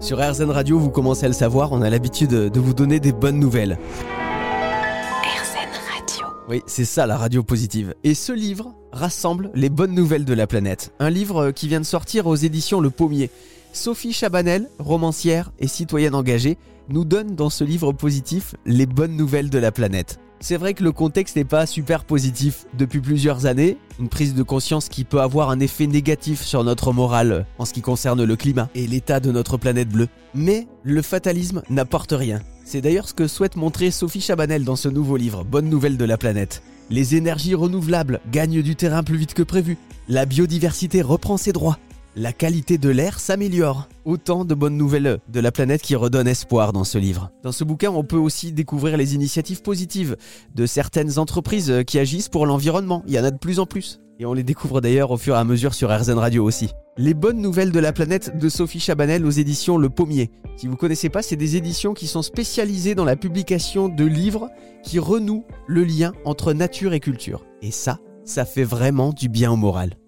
Sur RZN Radio, vous commencez à le savoir, on a l'habitude de vous donner des bonnes nouvelles. RZN Radio. Oui, c'est ça la radio positive. Et ce livre rassemble les bonnes nouvelles de la planète. Un livre qui vient de sortir aux éditions Le Pommier. Sophie Chabanel, romancière et citoyenne engagée, nous donne dans ce livre positif les bonnes nouvelles de la planète. C'est vrai que le contexte n'est pas super positif depuis plusieurs années, une prise de conscience qui peut avoir un effet négatif sur notre morale en ce qui concerne le climat et l'état de notre planète bleue. Mais le fatalisme n'apporte rien. C'est d'ailleurs ce que souhaite montrer Sophie Chabanel dans ce nouveau livre, Bonne nouvelle de la planète. Les énergies renouvelables gagnent du terrain plus vite que prévu. La biodiversité reprend ses droits la qualité de l'air s'améliore. Autant de bonnes nouvelles de la planète qui redonnent espoir dans ce livre. Dans ce bouquin, on peut aussi découvrir les initiatives positives de certaines entreprises qui agissent pour l'environnement. Il y en a de plus en plus. Et on les découvre d'ailleurs au fur et à mesure sur RZN Radio aussi. Les bonnes nouvelles de la planète de Sophie Chabanel aux éditions Le Pommier. Si vous connaissez pas, c'est des éditions qui sont spécialisées dans la publication de livres qui renouent le lien entre nature et culture. Et ça, ça fait vraiment du bien au moral.